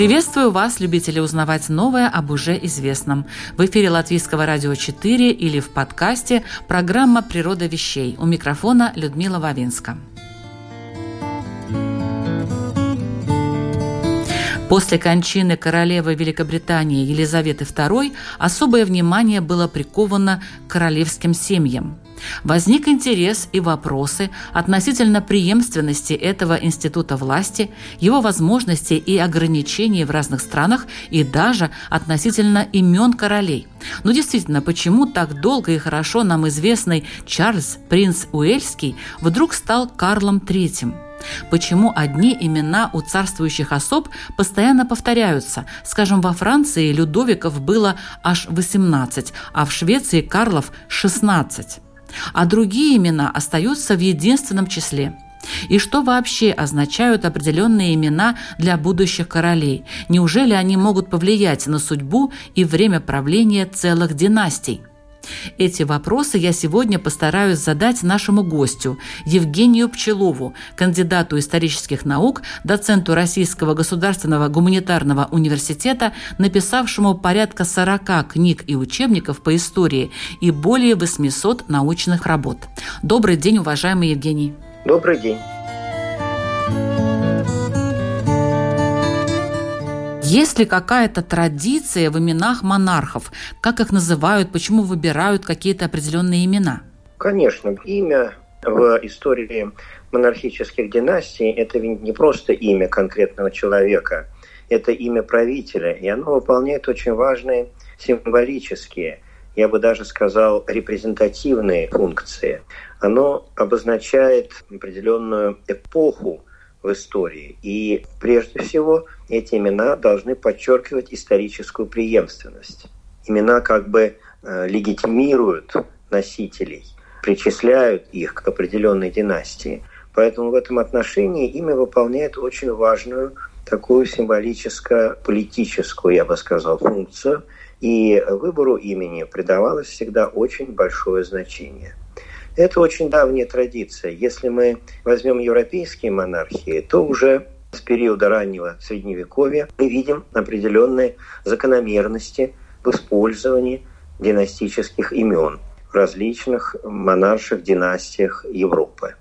Приветствую вас, любители узнавать новое об уже известном. В эфире Латвийского радио 4 или в подкасте программа «Природа вещей». У микрофона Людмила Вавинска. После кончины королевы Великобритании Елизаветы II особое внимание было приковано к королевским семьям – Возник интерес и вопросы относительно преемственности этого института власти, его возможностей и ограничений в разных странах и даже относительно имен королей. Но действительно, почему так долго и хорошо нам известный Чарльз, принц Уэльский, вдруг стал Карлом III? Почему одни имена у царствующих особ постоянно повторяются? Скажем, во Франции Людовиков было аж 18, а в Швеции Карлов – 16 а другие имена остаются в единственном числе. И что вообще означают определенные имена для будущих королей? Неужели они могут повлиять на судьбу и время правления целых династий? Эти вопросы я сегодня постараюсь задать нашему гостю Евгению Пчелову, кандидату исторических наук, доценту Российского государственного гуманитарного университета, написавшему порядка 40 книг и учебников по истории и более 800 научных работ. Добрый день, уважаемый Евгений. Добрый день. Есть ли какая-то традиция в именах монархов? Как их называют? Почему выбирают какие-то определенные имена? Конечно, имя в истории монархических династий – это не просто имя конкретного человека, это имя правителя, и оно выполняет очень важные символические, я бы даже сказал, репрезентативные функции. Оно обозначает определенную эпоху в истории. И прежде всего эти имена должны подчеркивать историческую преемственность. Имена как бы э, легитимируют носителей, причисляют их к определенной династии. Поэтому в этом отношении имя выполняет очень важную такую символическо-политическую, я бы сказал, функцию. И выбору имени придавалось всегда очень большое значение. Это очень давняя традиция. Если мы возьмем европейские монархии, то уже с периода раннего Средневековья мы видим определенные закономерности в использовании династических имен в различных монарших династиях Европы.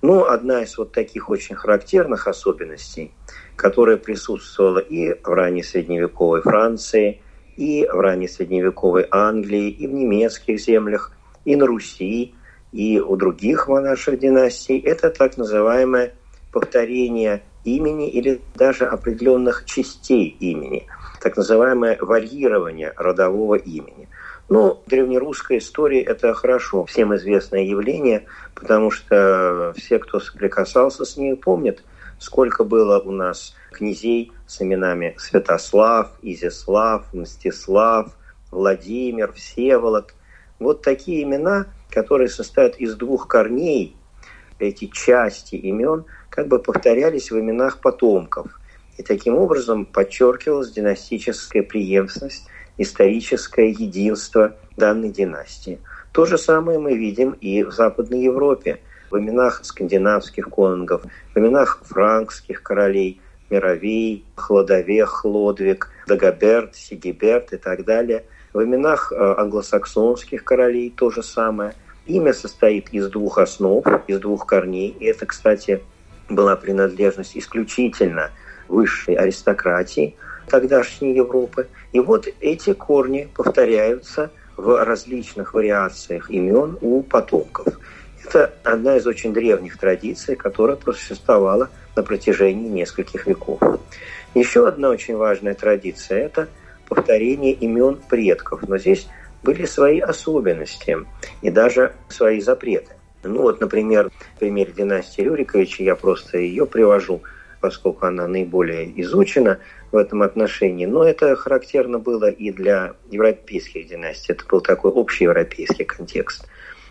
Ну, одна из вот таких очень характерных особенностей, которая присутствовала и в ранней средневековой Франции, и в ранней средневековой Англии, и в немецких землях, и на Руси, и у других монарших династий, это так называемое повторение имени или даже определенных частей имени, так называемое варьирование родового имени. Ну, древнерусская история – это хорошо, всем известное явление, потому что все, кто соприкасался с ней, помнят, сколько было у нас князей с именами Святослав, Изяслав, Мстислав, Владимир, Всеволод. Вот такие имена – которые состоят из двух корней, эти части имен, как бы повторялись в именах потомков. И таким образом подчеркивалась династическая преемственность, историческое единство данной династии. То же самое мы видим и в Западной Европе, в именах скандинавских конунгов, в именах франкских королей, Мировей, Хлодовех, Хлодвиг, Дагоберт, Сигиберт и так далее – в именах э, англосаксонских королей то же самое. Имя состоит из двух основ, из двух корней. И это, кстати, была принадлежность исключительно высшей аристократии тогдашней Европы. И вот эти корни повторяются в различных вариациях имен у потомков. Это одна из очень древних традиций, которая просуществовала на протяжении нескольких веков. Еще одна очень важная традиция – это – повторение имен предков. Но здесь были свои особенности и даже свои запреты. Ну вот, например, в примере династии Рюриковича, я просто ее привожу, поскольку она наиболее изучена в этом отношении. Но это характерно было и для европейских династий. Это был такой общий европейский контекст.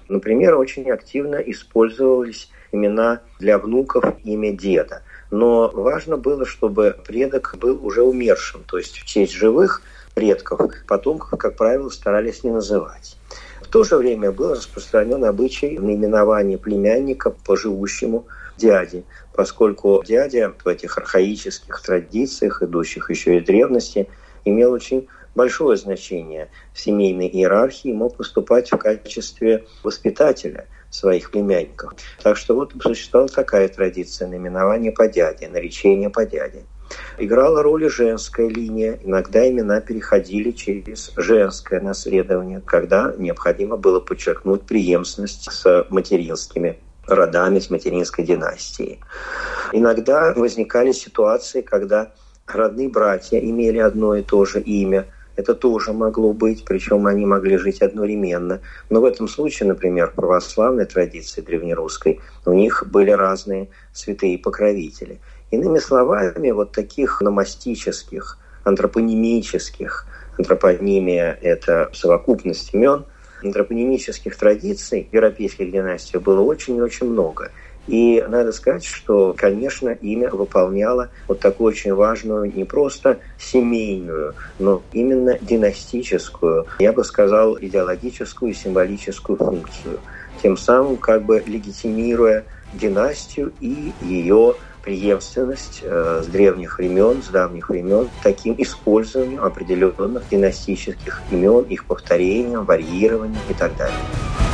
Например, очень активно использовались имена для внуков имя деда. Но важно было, чтобы предок был уже умершим, то есть в честь живых предков потомков, как правило, старались не называть. В то же время был распространен обычай наименования племянника по живущему дяде, поскольку дядя в этих архаических традициях, идущих еще из древности, имел очень большое значение в семейной иерархии, мог выступать в качестве воспитателя своих племянников. Так что вот существовала такая традиция наименования по дяде, наречения по дяде. Играла роль и женская линия. Иногда имена переходили через женское наследование, когда необходимо было подчеркнуть преемственность с материнскими родами, с материнской династией. Иногда возникали ситуации, когда родные братья имели одно и то же имя – это тоже могло быть, причем они могли жить одновременно. Но в этом случае, например, в православной традиции древнерусской, у них были разные святые покровители. Иными словами, вот таких номастических, антропонимических, антропонимия – это совокупность имен, антропонимических традиций европейских династиях было очень и очень много – и надо сказать, что, конечно, имя выполняло вот такую очень важную не просто семейную, но именно династическую, я бы сказал, идеологическую и символическую функцию. Тем самым как бы легитимируя династию и ее преемственность э, с древних времен, с давних времен, таким использованием определенных династических имен, их повторением, варьированием и так далее.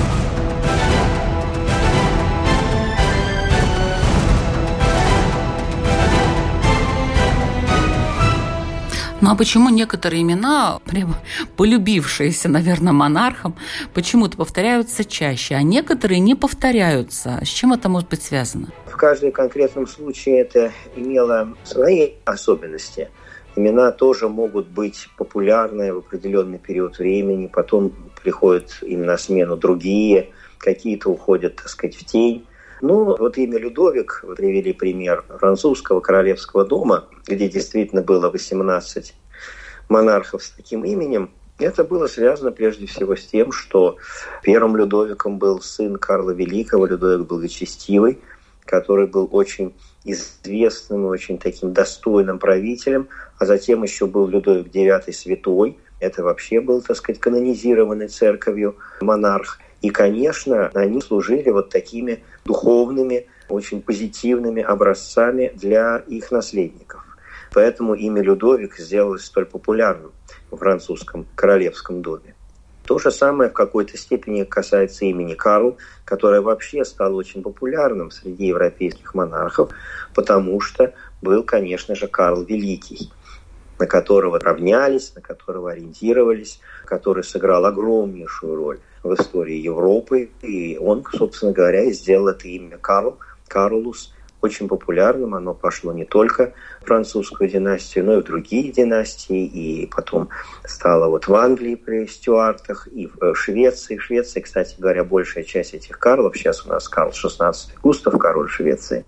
Ну а почему некоторые имена, прямо полюбившиеся, наверное, монархам, почему-то повторяются чаще, а некоторые не повторяются? С чем это может быть связано? В каждом конкретном случае это имело свои особенности. Имена тоже могут быть популярны в определенный период времени, потом приходят им на смену другие, какие-то уходят, так сказать, в тень. Ну, вот имя Людовик, вы привели пример французского королевского дома, где действительно было 18 монархов с таким именем. Это было связано прежде всего с тем, что первым Людовиком был сын Карла Великого, Людовик Благочестивый, который был очень известным и очень таким достойным правителем, а затем еще был Людовик IX Святой, это вообще был, так сказать, канонизированный церковью монарх. И, конечно, они служили вот такими духовными, очень позитивными образцами для их наследников. Поэтому имя Людовик сделалось столь популярным в французском королевском доме. То же самое в какой-то степени касается имени Карл, которое вообще стало очень популярным среди европейских монархов, потому что был, конечно же, Карл Великий на которого равнялись, на которого ориентировались, который сыграл огромнейшую роль в истории Европы. И он, собственно говоря, и сделал это имя Карл, Карлус, очень популярным. Оно пошло не только французскую династию, но и в другие династии. И потом стало вот в Англии при Стюартах, и в э, Швеции. В Швеции, кстати говоря, большая часть этих Карлов, сейчас у нас Карл XVI Густав, король Швеции,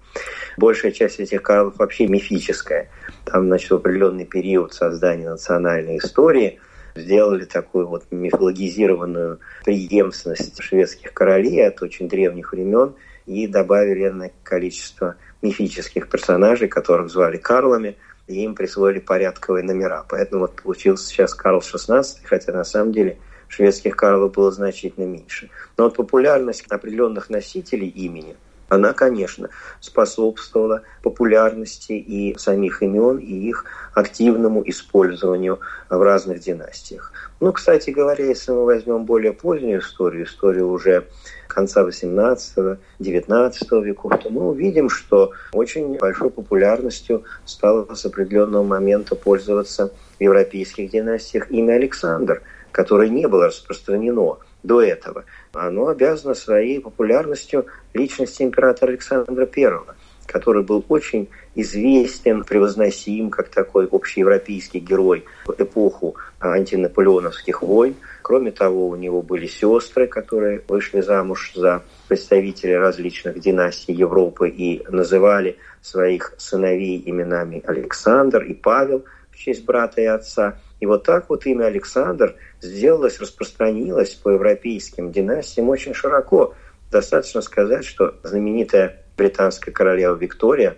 большая часть этих Карлов вообще мифическая. Там, значит, в определенный период создания национальной истории сделали такую вот мифологизированную преемственность шведских королей от очень древних времен и добавили энное количество мифических персонажей, которых звали Карлами, и им присвоили порядковые номера. Поэтому вот получился сейчас Карл XVI, хотя на самом деле шведских Карлов было значительно меньше. Но вот популярность определенных носителей имени, она, конечно, способствовала популярности и самих имен, и их активному использованию в разных династиях. Ну, кстати говоря, если мы возьмем более позднюю историю, историю уже конца 18-19 веков, то мы увидим, что очень большой популярностью стало с определенного момента пользоваться в европейских династиях имя Александр, которое не было распространено до этого. Оно обязано своей популярностью личности императора Александра I. который был очень известен, превозносим как такой общеевропейский герой в эпоху антинаполеоновских войн. Кроме того, у него были сестры, которые вышли замуж за представителей различных династий Европы и называли своих сыновей именами Александр и Павел в честь брата и отца. И вот так вот имя Александр сделалось, распространилось по европейским династиям очень широко. Достаточно сказать, что знаменитая британская королева Виктория,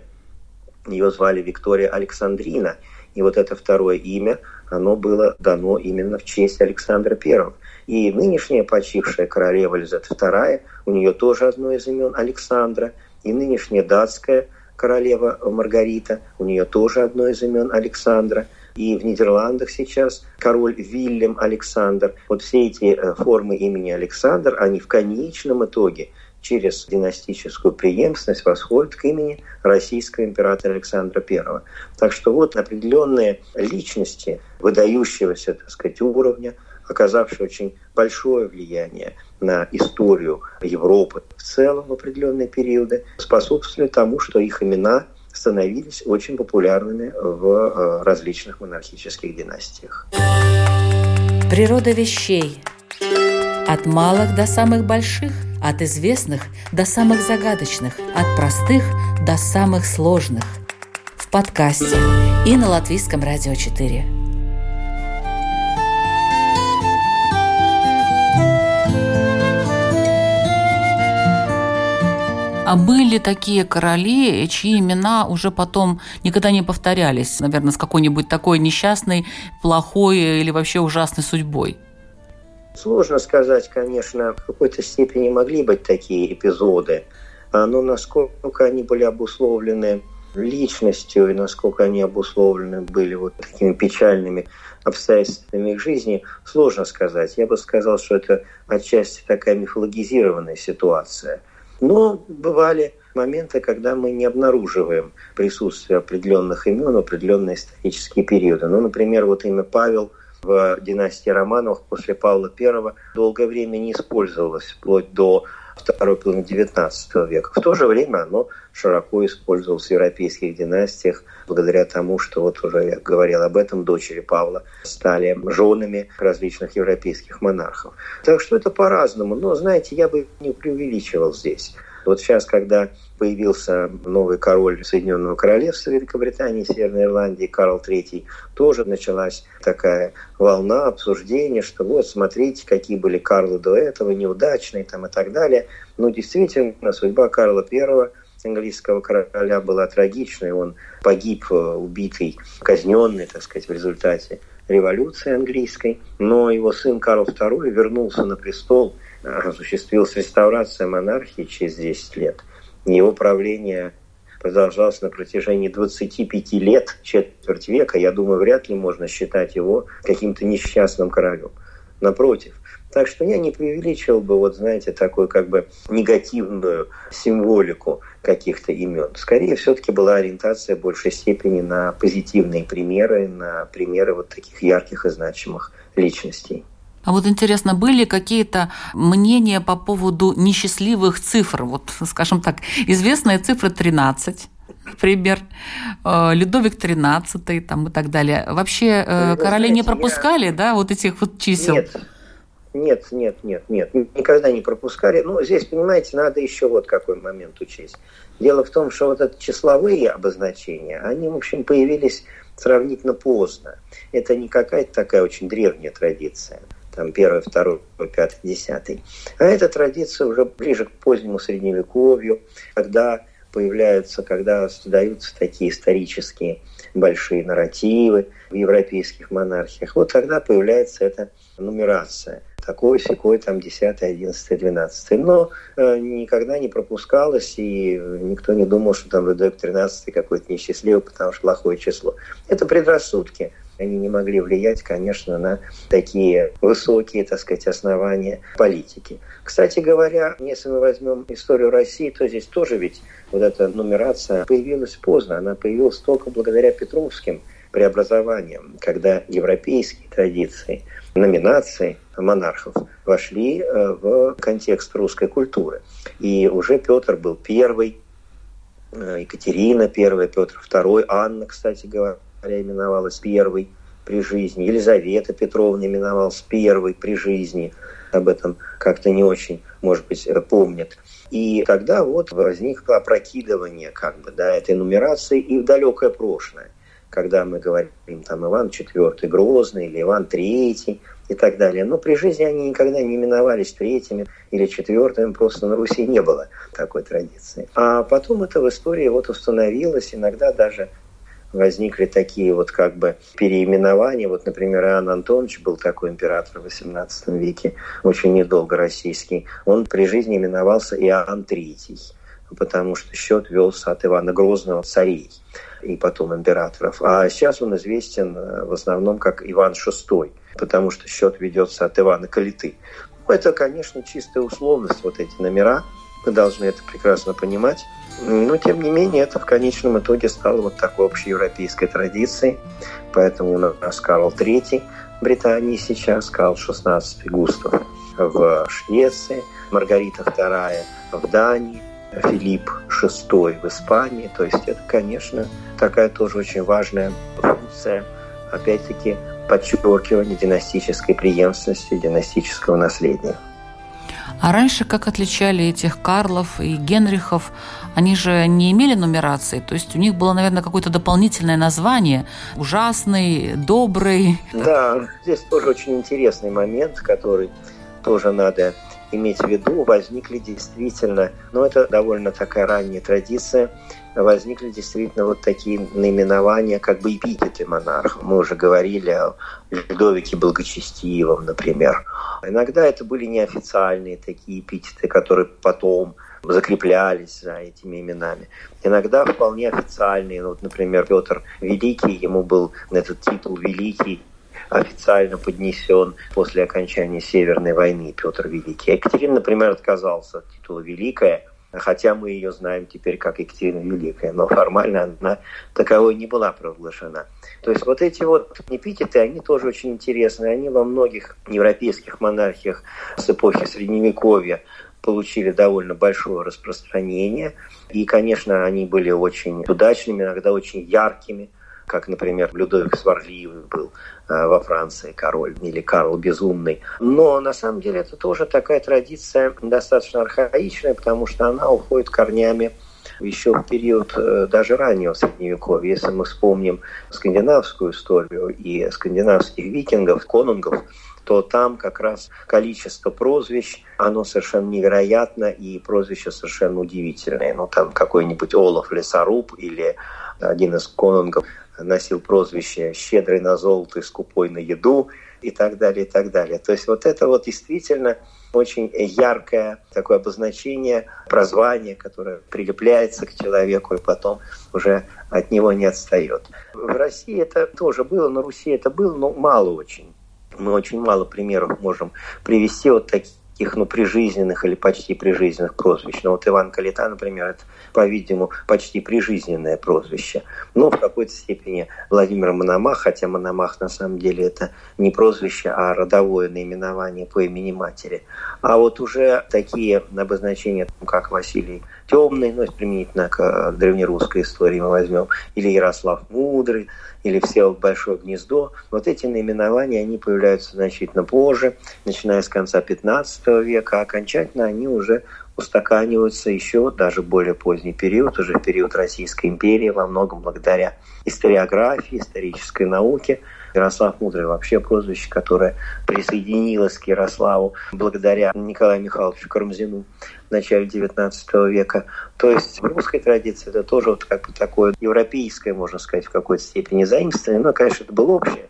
ее звали Виктория Александрина. И вот это второе имя, оно было дано именно в честь Александра I. И нынешняя почившая королева Елизавета II, у нее тоже одно из имен Александра. И нынешняя датская королева Маргарита, у нее тоже одно из имен Александра. И в Нидерландах сейчас король Вильям Александр. Вот все эти э, формы имени Александр, они в конечном итоге через династическую преемственность восходят к имени российского императора Александра I. Так что вот определенные личности выдающегося, так сказать, уровня, оказавшие очень большое влияние на историю Европы в целом в определенные периоды, способствовали тому, что их имена становились очень популярными в э, различных монархических династиях. Природа вещей. От малых до самых больших – от известных до самых загадочных, от простых до самых сложных. В подкасте и на Латвийском радио 4. А были такие короли, чьи имена уже потом никогда не повторялись, наверное, с какой-нибудь такой несчастной, плохой или вообще ужасной судьбой? Сложно сказать, конечно, в какой-то степени могли быть такие эпизоды, а, но насколько они были обусловлены личностью и насколько они обусловлены были вот такими печальными обстоятельствами их жизни, сложно сказать. Я бы сказал, что это отчасти такая мифологизированная ситуация. Но бывали моменты, когда мы не обнаруживаем присутствие определенных имен определенные исторические периоды. Ну, например, вот имя Павел – в династии Романовых после Павла I долгое время не использовалось, вплоть до второй половины XIX века. В то же время оно широко использовалось в европейских династиях, благодаря тому, что вот уже я говорил об этом, дочери Павла стали женами различных европейских монархов. Так что это по-разному. Но, знаете, я бы не преувеличивал здесь. Вот сейчас, когда появился новый король Соединенного Королевства Великобритании, Северной Ирландии, Карл III, тоже началась такая волна обсуждения, что вот смотрите, какие были Карлы до этого, неудачные там и так далее. Но действительно, судьба Карла I английского короля была трагичной. Он погиб, э, убитый, казненный, так сказать, в результате революции английской. Но его сын Карл II вернулся на престол – осуществилась реставрация монархии через 10 лет. Его правление продолжалось на протяжении 25 лет, четверть века. Я думаю, вряд ли можно считать его каким-то несчастным королем. Напротив. Так что я не преувеличивал бы, вот знаете, такую как бы негативную символику каких-то имен. Скорее, все-таки была ориентация в большей степени на позитивные примеры, на примеры вот таких ярких и значимых личностей. А вот интересно, были какие-то мнения по поводу несчастливых цифр? Вот, скажем так, известная цифра 13, например, э, Людовик XIII там, и так далее. Вообще э, Вы короли знаете, не пропускали, я... да, вот этих вот чисел? Нет. Нет, нет, нет, нет, никогда не пропускали. Ну, здесь, понимаете, надо еще вот какой момент учесть. Дело в том, что вот эти числовые обозначения, они, в общем, появились сравнительно поздно. Это не какая-то такая очень древняя традиция там первый, второй, пятый, десятый. А эта традиция уже ближе к позднему средневековью, когда появляются, когда создаются такие исторические большие нарративы в европейских монархиях. Вот тогда появляется эта нумерация. Такой, секой, там, 10, 11, 12. Но э, никогда не пропускалось, и никто не думал, что там Людовик 13 какой-то несчастливый, потому что плохое число. Это предрассудки они не могли влиять, конечно, на такие высокие, так сказать, основания политики. Кстати говоря, если мы возьмем историю России, то здесь тоже ведь вот эта нумерация появилась поздно. Она появилась только благодаря Петровским преобразованиям, когда европейские традиции, номинации монархов вошли э, в контекст русской культуры. И уже Петр был первый Екатерина I, Петр II, Анна, кстати говоря, именовалась первой при жизни, Елизавета Петровна именовалась первой при жизни, об этом как-то не очень, может быть, помнят. И тогда вот возникло опрокидывание как бы, да, этой нумерации и в далекое прошлое когда мы говорим там Иван IV Грозный или Иван III и так далее. Но при жизни они никогда не именовались третьими или четвертыми, просто на Руси не было такой традиции. А потом это в истории вот установилось, иногда даже возникли такие вот как бы переименования. Вот, например, Иоанн Антонович был такой император в XVIII веке, очень недолго российский. Он при жизни именовался Иоанн III, потому что счет велся от Ивана Грозного царей и потом императоров. А сейчас он известен э, в основном как Иван VI, потому что счет ведется от Ивана Калиты. Ну, это, конечно, чистая условность, вот эти номера. Мы должны это прекрасно понимать. Но, тем не менее, это в конечном итоге стало вот такой общеевропейской традицией. Поэтому у нас Карл III в Британии сейчас, Карл XVI Густав в Швеции, Маргарита II в Дании, Филипп VI в Испании. То есть это, конечно, такая тоже очень важная функция, опять-таки, подчеркивание династической преемственности, династического наследия. А раньше как отличали этих Карлов и Генрихов? Они же не имели нумерации, то есть у них было, наверное, какое-то дополнительное название. Ужасный, добрый. Да, здесь тоже очень интересный момент, который тоже надо иметь в виду, возникли действительно, ну это довольно такая ранняя традиция, возникли действительно вот такие наименования, как бы эпитеты монарха. Мы уже говорили о Людовике Благочестивом, например. Иногда это были неофициальные такие эпитеты, которые потом закреплялись за этими именами. Иногда вполне официальные. Вот, например, Петр Великий, ему был этот титул Великий официально поднесен после окончания Северной войны Петр Великий. Екатерина, например, отказался от титула «Великая», хотя мы ее знаем теперь как Екатерина Великая, но формально она таковой не была провозглашена. То есть вот эти вот эпитеты, они тоже очень интересны. Они во многих европейских монархиях с эпохи Средневековья получили довольно большое распространение. И, конечно, они были очень удачными, иногда очень яркими как, например, Людовик Сварливый был э, во Франции король или Карл Безумный. Но на самом деле это тоже такая традиция достаточно архаичная, потому что она уходит корнями еще в период э, даже раннего Средневековья. Если мы вспомним скандинавскую историю и скандинавских викингов, конунгов, то там как раз количество прозвищ, оно совершенно невероятно, и прозвища совершенно удивительные. Ну, там какой-нибудь Олаф Лесоруб или один из конунгов носил прозвище «щедрый на золото и скупой на еду» и так далее, и так далее. То есть вот это вот действительно очень яркое такое обозначение, прозвание, которое прилепляется к человеку и потом уже от него не отстает. В России это тоже было, на Руси это было, но мало очень. Мы очень мало примеров можем привести вот таких таких, ну, прижизненных или почти прижизненных прозвищ. Но вот Иван Калита, например, это, по-видимому, почти прижизненное прозвище. Но в какой-то степени Владимир Мономах, хотя Мономах на самом деле это не прозвище, а родовое наименование по имени матери. А вот уже такие обозначения, как Василий Темный, ну, применительно к древнерусской истории мы возьмем, или Ярослав Мудрый, или все большое гнездо. Вот эти наименования, они появляются значительно позже, начиная с конца 15 века, а окончательно они уже устаканиваются еще даже более поздний период, уже период Российской империи, во многом благодаря историографии, исторической науке. Ярослав Мудрый вообще прозвище, которое присоединилось к Ярославу благодаря Николаю Михайловичу Карамзину в начале XIX века. То есть в русской традиции это тоже вот как бы такое европейское, можно сказать, в какой-то степени заимствование, но, конечно, это было общее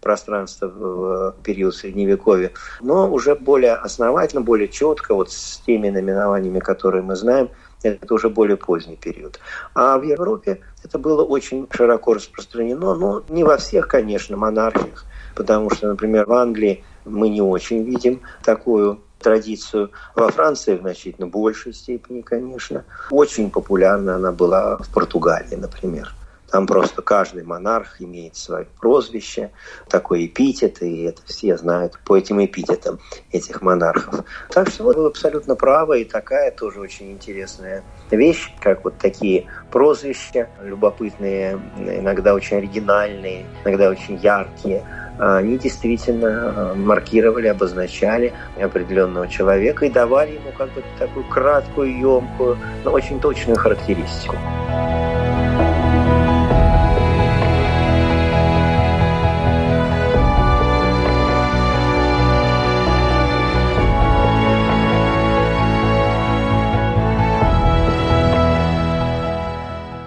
пространство в период Средневековья, но уже более основательно, более четко, вот с теми наименованиями, которые мы знаем, это уже более поздний период. А в Европе это было очень широко распространено, но не во всех, конечно, монархиях, потому что, например, в Англии мы не очень видим такую традицию. Во Франции в значительно большей степени, конечно. Очень популярна она была в Португалии, например. Там просто каждый монарх имеет свое прозвище, такой эпитет, и это все знают по этим эпитетам этих монархов. Так что вот вы абсолютно правы, и такая тоже очень интересная вещь, как вот такие прозвища любопытные, иногда очень оригинальные, иногда очень яркие, они действительно э, маркировали, обозначали определенного человека и давали ему как бы такую краткую, емкую, но очень точную характеристику.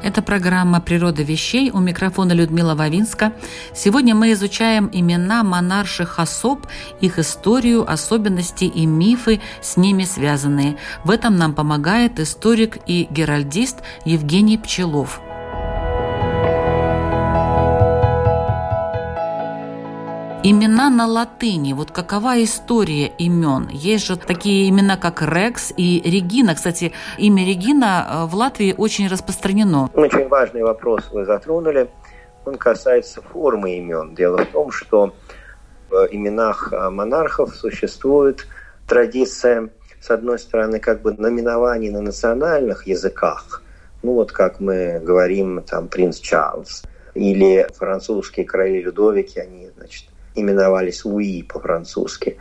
Это программа «Природа вещей». У микрофона Людмила Вавинска. Сегодня мы изучаем имена монарших особ, их историю, особенности и мифы, с ними связанные. В этом нам помогает историк и геральдист Евгений Пчелов – Имена на латыни. Вот какова история имен? Есть же такие имена, как Рекс и Регина. Кстати, имя Регина э, в Латвии очень распространено. Очень важный вопрос вы затронули. Он касается формы имен. Дело в том, что в именах э, монархов существует традиция, с одной стороны, как бы наименований на национальных языках. Ну вот как мы говорим, там, принц Чарльз. Или французские короли Людовики, они, значит, именовались Луи по-французски,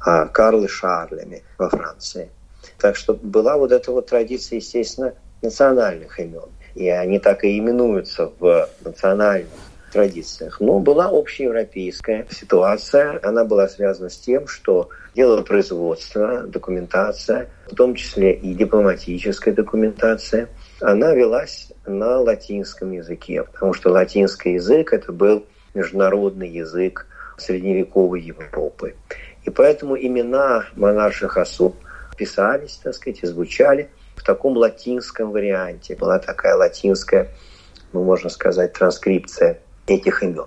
а Карлы Шарлями во Франции. Так что была вот эта вот традиция, естественно, национальных имен. И они так и именуются в национальных традициях. Но была общеевропейская ситуация. Она была связана с тем, что дело производства, документация, в том числе и дипломатическая документация, она велась на латинском языке, потому что латинский язык это был международный язык средневековой Европы. И поэтому имена монарших особ писались, так сказать, и звучали в таком латинском варианте. Была такая латинская, ну, можно сказать, транскрипция этих имен.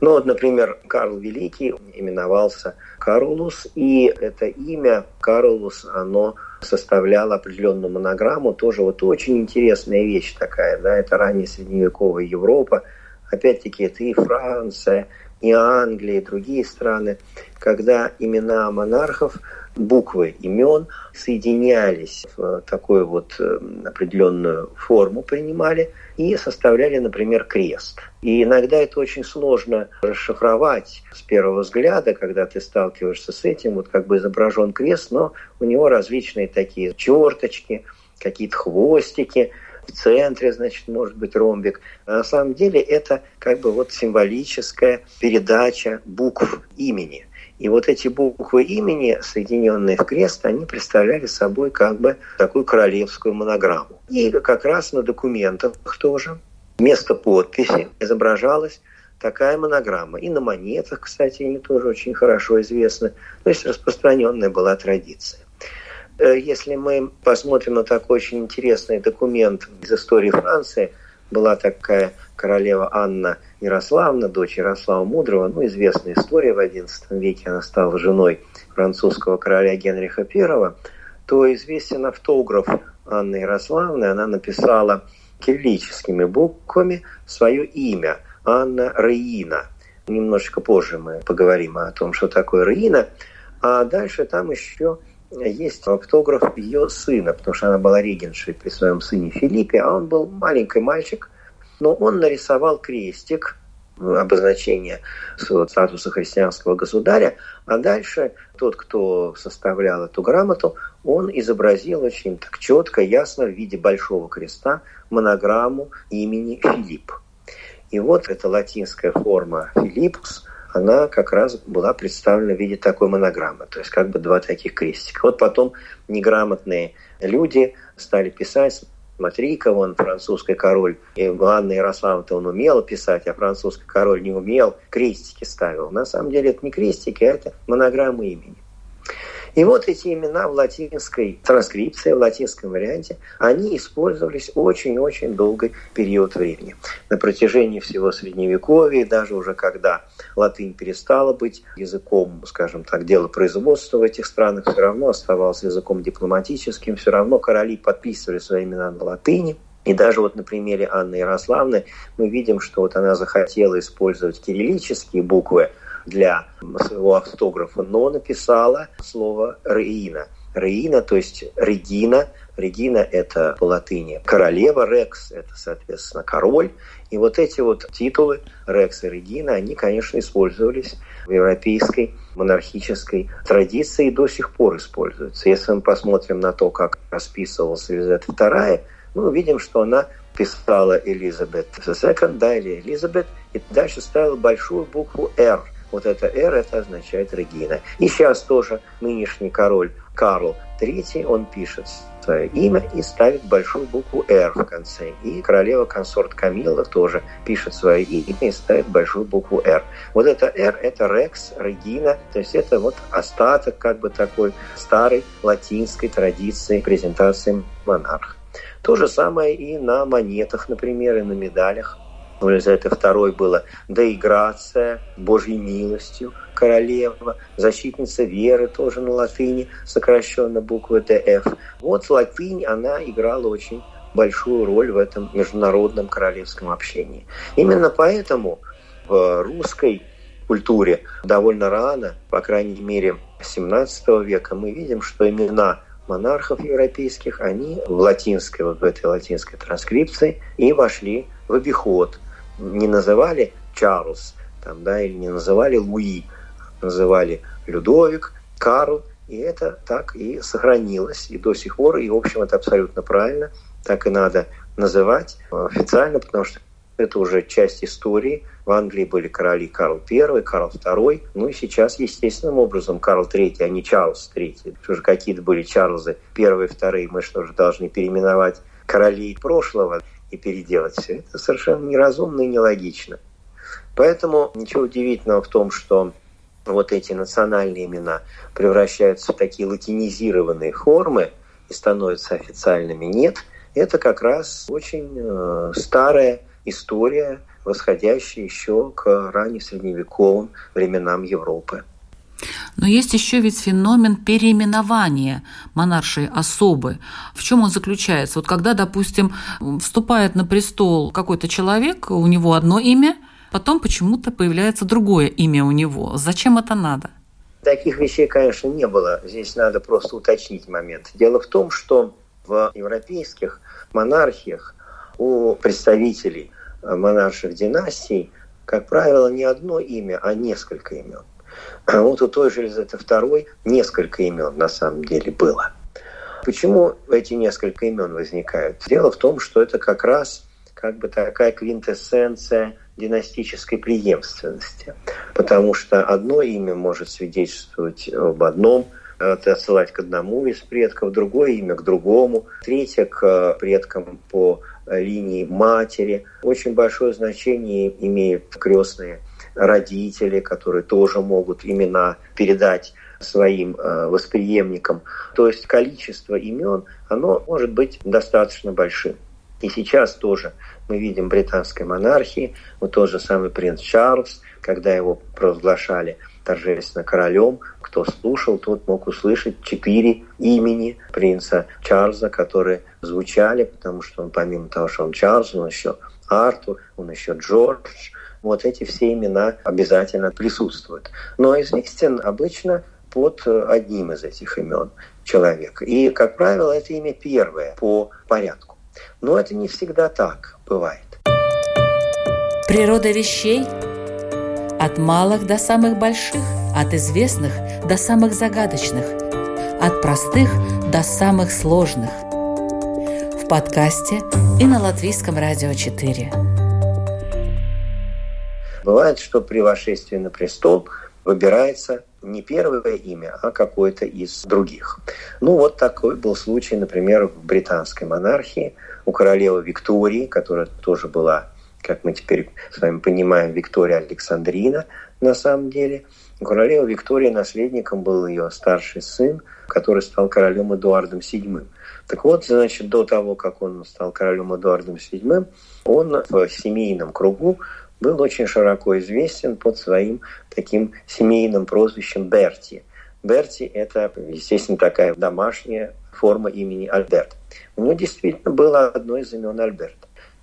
Ну вот, например, Карл Великий именовался Карлус, и это имя Карлус, оно составляло определенную монограмму, тоже вот очень интересная вещь такая, да, это ранняя средневековая Европа, опять-таки это и Франция, и Англия, и другие страны, когда имена монархов, буквы имен соединялись в такую вот э, определенную форму принимали и составляли, например, крест. И иногда это очень сложно расшифровать с первого взгляда, когда ты сталкиваешься с этим, вот как бы изображен крест, но у него различные такие черточки, какие-то хвостики, в центре, значит, может быть ромбик. А на самом деле это как бы вот символическая передача букв имени. И вот эти буквы имени, соединенные в крест, они представляли собой как бы такую королевскую монограмму. И как раз на документах тоже вместо подписи изображалась такая монограмма. И на монетах, кстати, они тоже очень хорошо известны. То есть распространенная была традиция. Э, если мы посмотрим на такой очень интересный документ из истории Франции, была такая королева Анна Ярославна, дочь Ярослава Мудрого, ну, известная история в XI веке, она стала женой французского короля Генриха I, то известен автограф Анны Ярославны, она написала кириллическими буквами свое имя – Анна Раина. Немножечко позже мы поговорим о том, что такое Раина. А дальше там еще есть автограф ее сына, потому что она была регеншей при своем сыне Филиппе, а он был маленький мальчик, но он нарисовал крестик, обозначение статуса христианского государя, а дальше тот, кто составлял эту грамоту, он изобразил очень так четко, ясно в виде большого креста монограмму имени Филипп. И вот эта латинская форма Филиппус – она как раз была представлена в виде такой монограммы, то есть как бы два таких крестика. Вот потом неграмотные люди стали писать, смотри-ка, вон французский король, и Анна Ярославна-то он умел писать, а французский король не умел, крестики ставил. На самом деле это не крестики, а это монограммы имени. И вот эти имена в латинской транскрипции, в латинском варианте, они использовались очень-очень долгий период времени. На протяжении всего Средневековья, даже уже когда латынь перестала быть языком, скажем так, дела производства в этих странах, все равно оставался языком дипломатическим, все равно короли подписывали свои имена на латыни. И даже вот на примере Анны Ярославны мы видим, что вот она захотела использовать кириллические буквы для своего автографа, но написала слово «Реина». Реина, то есть Регина. Регина – это по латыни королева, Рекс – это, соответственно, король. И вот эти вот титулы Рекс и Регина, они, конечно, использовались в европейской монархической традиции и до сих пор используются. Если мы посмотрим на то, как расписывалась Елизавета II, мы увидим, что она писала Элизабет II, да, или Элизабет, и дальше ставила большую букву «Р», вот это «Р» это означает Регина. И сейчас тоже нынешний король Карл III, он пишет свое имя и ставит большую букву «Р» в конце. И королева-консорт Камилла тоже пишет свое имя и ставит большую букву «Р». Вот это «Р» – это «Рекс», «Регина», то есть это вот остаток как бы такой старой латинской традиции презентации монарха. То же самое и на монетах, например, и на медалях у Елизаветы II было «Деиграция», «Божьей милостью», «Королева», «Защитница веры» тоже на латыни, сокращенно буквы «ДФ». Вот латынь, она играла очень большую роль в этом международном королевском общении. Именно поэтому в русской культуре довольно рано, по крайней мере, 17 века, мы видим, что имена монархов европейских, они в латинской, вот в этой латинской транскрипции и вошли в обиход – не называли Чарльз, там, да, или не называли Луи, называли Людовик, Карл, и это так и сохранилось, и до сих пор, и, в общем, это абсолютно правильно, так и надо называть официально, потому что это уже часть истории. В Англии были короли Карл I, Карл II, ну и сейчас, естественным образом, Карл III, а не Чарльз III. Что же какие-то были Чарльзы первые, вторые, мы что же должны переименовать королей прошлого и переделать все это совершенно неразумно и нелогично. Поэтому ничего удивительного в том, что вот эти национальные имена превращаются в такие латинизированные формы и становятся официальными, нет. Это как раз очень э, старая история, восходящая еще к раннесредневековым временам Европы. Но есть еще ведь феномен переименования монаршей особы. В чем он заключается? Вот когда, допустим, вступает на престол какой-то человек, у него одно имя, потом почему-то появляется другое имя у него. Зачем это надо? Таких вещей, конечно, не было. Здесь надо просто уточнить момент. Дело в том, что в европейских монархиях у представителей монарших династий, как правило, не одно имя, а несколько имен. Вот у той же Елизаветы II несколько имен на самом деле было. Почему эти несколько имен возникают? Дело в том, что это как раз как бы такая квинтэссенция династической преемственности. Потому что одно имя может свидетельствовать об одном, отсылать к одному из предков, другое имя к другому, третье к предкам по линии матери. Очень большое значение имеют крестные родители, которые тоже могут имена передать своим э, восприемникам. То есть количество имен, оно может быть достаточно большим. И сейчас тоже мы видим британской монархии, вот тот же самый принц Чарльз, когда его провозглашали торжественно королем, кто слушал, тот мог услышать четыре имени принца Чарльза, которые звучали, потому что он помимо того, что он Чарльз, он еще Артур, он еще Джордж, вот эти все имена обязательно присутствуют. Но известен обычно под одним из этих имен человека. И, как правило, это имя первое по порядку. Но это не всегда так бывает. Природа вещей от малых до самых больших, от известных до самых загадочных, от простых до самых сложных. В подкасте и на Латвийском радио 4. Бывает, что при вошествии на престол выбирается не первое имя, а какое-то из других. Ну, вот такой был случай, например, в британской монархии у королевы Виктории, которая тоже была, как мы теперь с вами понимаем, Виктория Александрина на самом деле. У королевы Виктории наследником был ее старший сын, который стал королем Эдуардом VII. Так вот, значит, до того, как он стал королем Эдуардом VII, он в семейном кругу был очень широко известен под своим таким семейным прозвищем Берти. Берти – это, естественно, такая домашняя форма имени Альберт. у него действительно было одно из имен Альберт.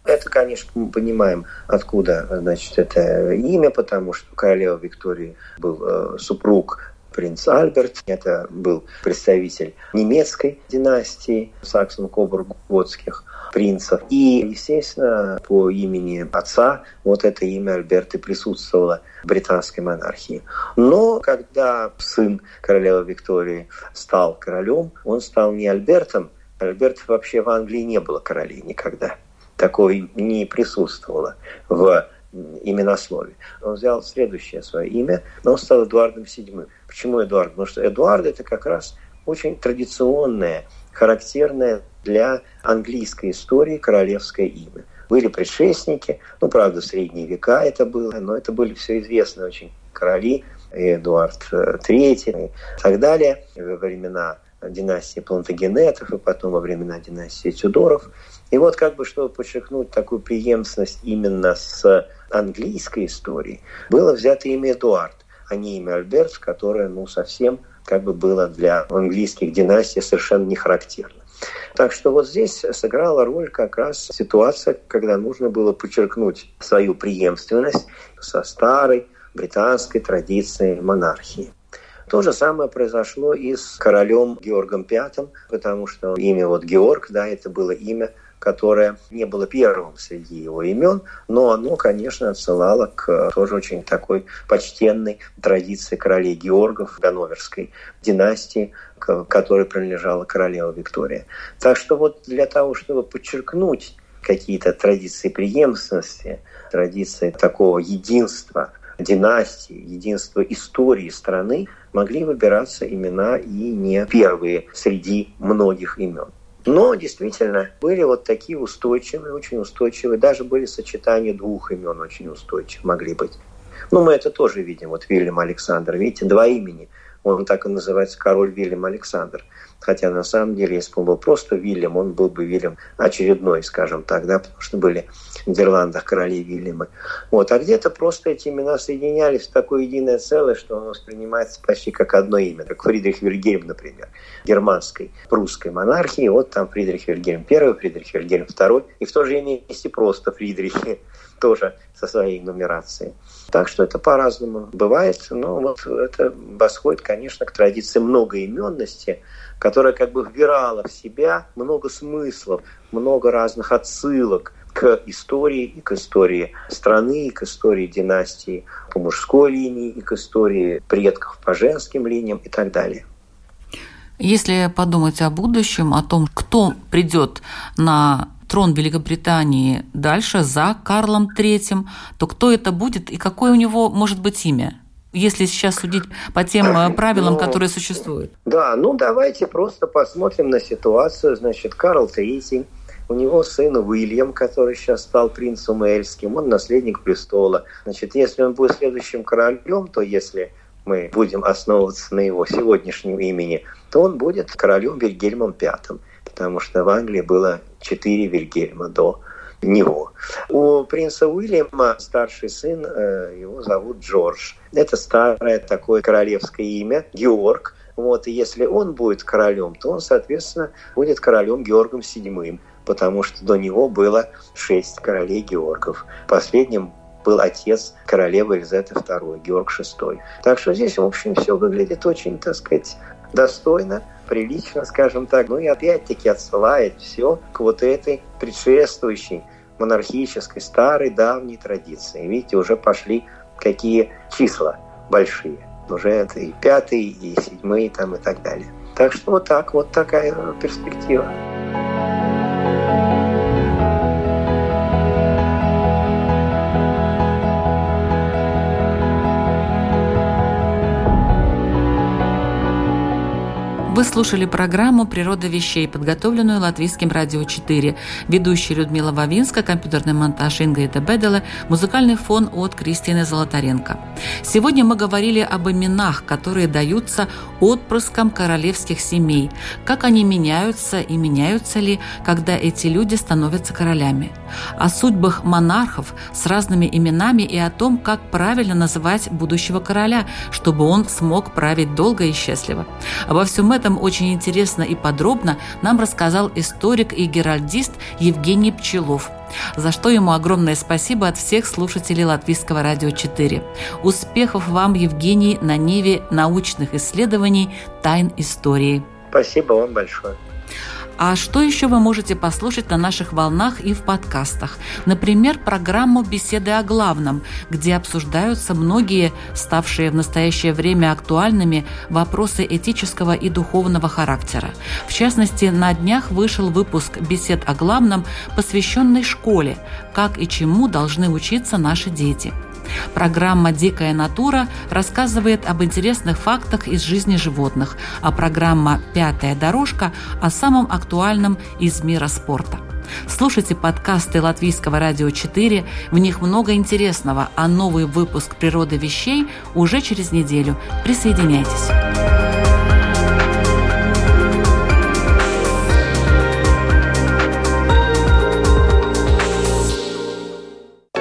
Это, конечно, мы понимаем, откуда значит, это имя, потому что у королевы Виктории был э, супруг принц Альберт. Это был представитель немецкой династии саксон-кобург-готских принцев. И, естественно, по имени отца вот это имя Альберт и присутствовало в британской монархии. Но когда сын королевы Виктории стал королем, он стал не Альбертом. Альберт вообще в Англии не было королей никогда. Такое не присутствовало в именослове. Он взял следующее свое имя, но он стал Эдуардом VII. Почему Эдуард? Потому что Эдуард это как раз очень традиционное, характерное для английской истории королевское имя. Были предшественники, ну, правда, в средние века это было, но это были все известные очень короли, Эдуард III э, и так далее, во времена династии Плантагенетов и потом во времена династии Тюдоров. И вот как бы, чтобы подчеркнуть такую преемственность именно с английской историей, было взято имя Эдуард, а не имя Альберт, которое ну, совсем как бы было для английских династий совершенно не характерно. Так что вот здесь сыграла роль как раз ситуация, когда нужно было подчеркнуть свою преемственность со старой британской традицией монархии. То же самое произошло и с королем Георгом V, потому что имя вот Георг, да, это было имя, которое не было первым среди его имен, но оно, конечно, отсылало к тоже очень такой почтенной традиции королей Георгов Ганноверской династии, к которой принадлежала королева Виктория. Так что вот для того, чтобы подчеркнуть какие-то традиции преемственности, традиции такого единства династии, единства истории страны, могли выбираться имена и не первые среди многих имен. Но действительно были вот такие устойчивые, очень устойчивые. Даже были сочетания двух имен очень устойчивые могли быть. Ну, мы это тоже видим. Вот Вильям Александр. Видите, два имени. Он так и называется король Вильям Александр. Хотя на самом деле, если бы он был просто Вильям, он был бы Вильям очередной, скажем так, да, потому что были Нидерландах короли Вильямы. Вот. А где-то просто эти имена соединялись в такое единое целое, что он воспринимается почти как одно имя, как Фридрих Вильгельм, например, германской, прусской монархии. Вот там Фридрих Вильгельм I, Фридрих Вильгельм II, и в то же время есть просто Фридрихи, тоже со своей нумерацией. Так что это по-разному бывает, но вот это восходит, конечно, к традиции многоименности, которая как бы вбирала в себя много смыслов, много разных отсылок к истории и к истории страны, и к истории династии по мужской линии, и к истории предков по женским линиям и так далее. Если подумать о будущем, о том, кто придет на трон Великобритании дальше за Карлом III, то кто это будет и какое у него может быть имя? если сейчас судить по тем э, правилам, ну, которые существуют? Да, ну давайте просто посмотрим на ситуацию. Значит, Карл III, у него сын Уильям, который сейчас стал принцем Эльским, он наследник престола. Значит, если он будет следующим королем, то если мы будем основываться на его сегодняшнем имени, то он будет королем Вильгельмом V, потому что в Англии было четыре Вильгельма до него. У принца Уильяма старший сын, э, его зовут Джордж. Это старое такое королевское имя, Георг. Вот, и если он будет королем, то он, соответственно, будет королем Георгом VII, потому что до него было шесть королей Георгов. Последним был отец королевы Елизаветы II, Георг VI. Так что здесь, в общем, все выглядит очень, так сказать, достойно, прилично, скажем так. Ну и опять-таки отсылает все к вот этой предшествующей монархической, старой, давней традиции. Видите, уже пошли какие числа большие. Уже это и пятый, и седьмые там и так далее. Так что вот так, вот такая перспектива. Вы слушали программу «Природа вещей», подготовленную Латвийским радио 4. Ведущая Людмила Вавинска, компьютерный монтаж Ингрида Бедела, музыкальный фон от Кристины Золотаренко. Сегодня мы говорили об именах, которые даются отпрыскам королевских семей, как они меняются и меняются ли, когда эти люди становятся королями, о судьбах монархов с разными именами и о том, как правильно называть будущего короля, чтобы он смог править долго и счастливо. Обо всем этом этом очень интересно и подробно нам рассказал историк и геральдист Евгений Пчелов, за что ему огромное спасибо от всех слушателей Латвийского радио 4. Успехов вам, Евгений, на Неве научных исследований тайн истории. Спасибо вам большое. А что еще вы можете послушать на наших волнах и в подкастах? Например, программу «Беседы о главном», где обсуждаются многие, ставшие в настоящее время актуальными, вопросы этического и духовного характера. В частности, на днях вышел выпуск «Бесед о главном», посвященный школе, как и чему должны учиться наши дети – Программа «Дикая натура» рассказывает об интересных фактах из жизни животных, а программа «Пятая дорожка» о самом актуальном из мира спорта. Слушайте подкасты Латвийского радио 4, в них много интересного, а новый выпуск «Природы вещей» уже через неделю. Присоединяйтесь.